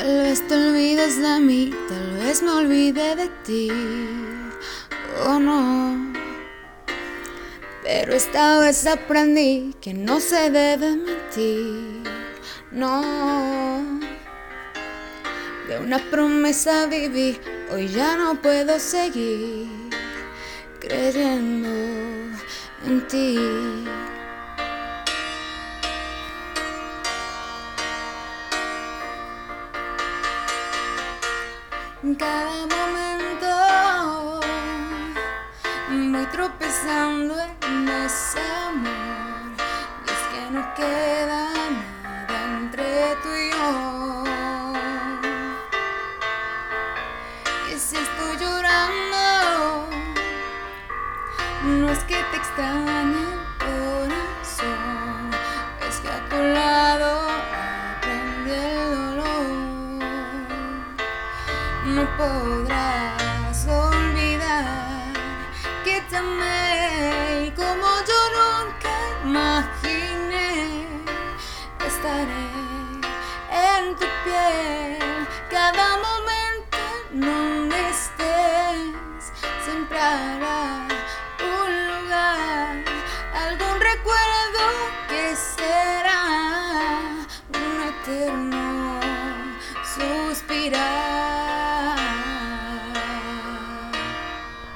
Tal vez te olvides de mí, tal vez me olvide de ti, o no. Pero esta vez aprendí que no se debe mentir, no. De una promesa viví, hoy ya no puedo seguir creyendo en ti. Cada momento voy tropezando en ese amor. Y es que no queda nada entre tú y yo. Y si estoy llorando, no es que te extrañe el corazón, es que a tu lado No podrás olvidar que te amé como yo nunca imaginé estaré en tu piel cada momento en donde estés siempre harás